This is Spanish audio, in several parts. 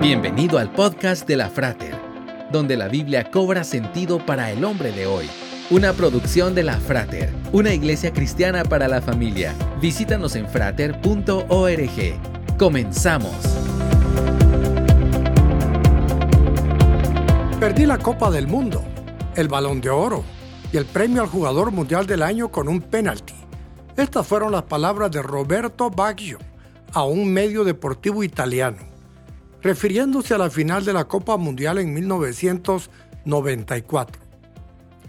Bienvenido al podcast de la Frater, donde la Biblia cobra sentido para el hombre de hoy. Una producción de la Frater, una iglesia cristiana para la familia. Visítanos en frater.org. Comenzamos. Perdí la Copa del Mundo, el Balón de Oro y el premio al jugador mundial del año con un penalti. Estas fueron las palabras de Roberto Baggio a un medio deportivo italiano refiriéndose a la final de la Copa Mundial en 1994.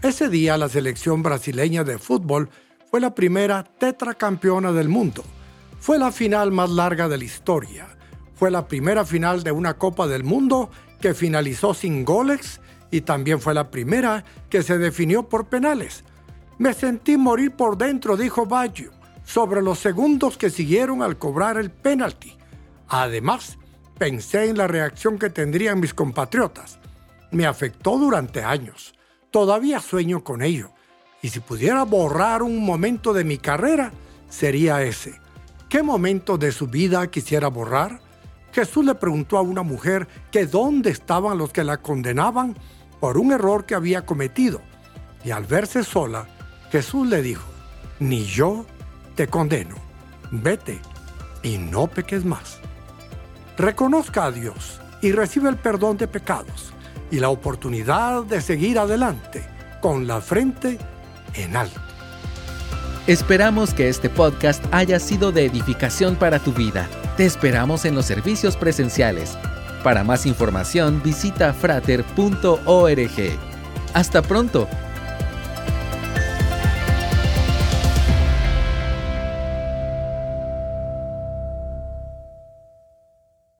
Ese día la selección brasileña de fútbol fue la primera tetracampeona del mundo. Fue la final más larga de la historia. Fue la primera final de una Copa del Mundo que finalizó sin goles y también fue la primera que se definió por penales. Me sentí morir por dentro, dijo Baggio, sobre los segundos que siguieron al cobrar el penalti. Además, pensé en la reacción que tendrían mis compatriotas. Me afectó durante años. Todavía sueño con ello. Y si pudiera borrar un momento de mi carrera, sería ese. ¿Qué momento de su vida quisiera borrar? Jesús le preguntó a una mujer que dónde estaban los que la condenaban por un error que había cometido. Y al verse sola, Jesús le dijo, ni yo te condeno. Vete y no peques más. Reconozca a Dios y recibe el perdón de pecados y la oportunidad de seguir adelante con la frente en alto. Esperamos que este podcast haya sido de edificación para tu vida. Te esperamos en los servicios presenciales. Para más información visita frater.org. Hasta pronto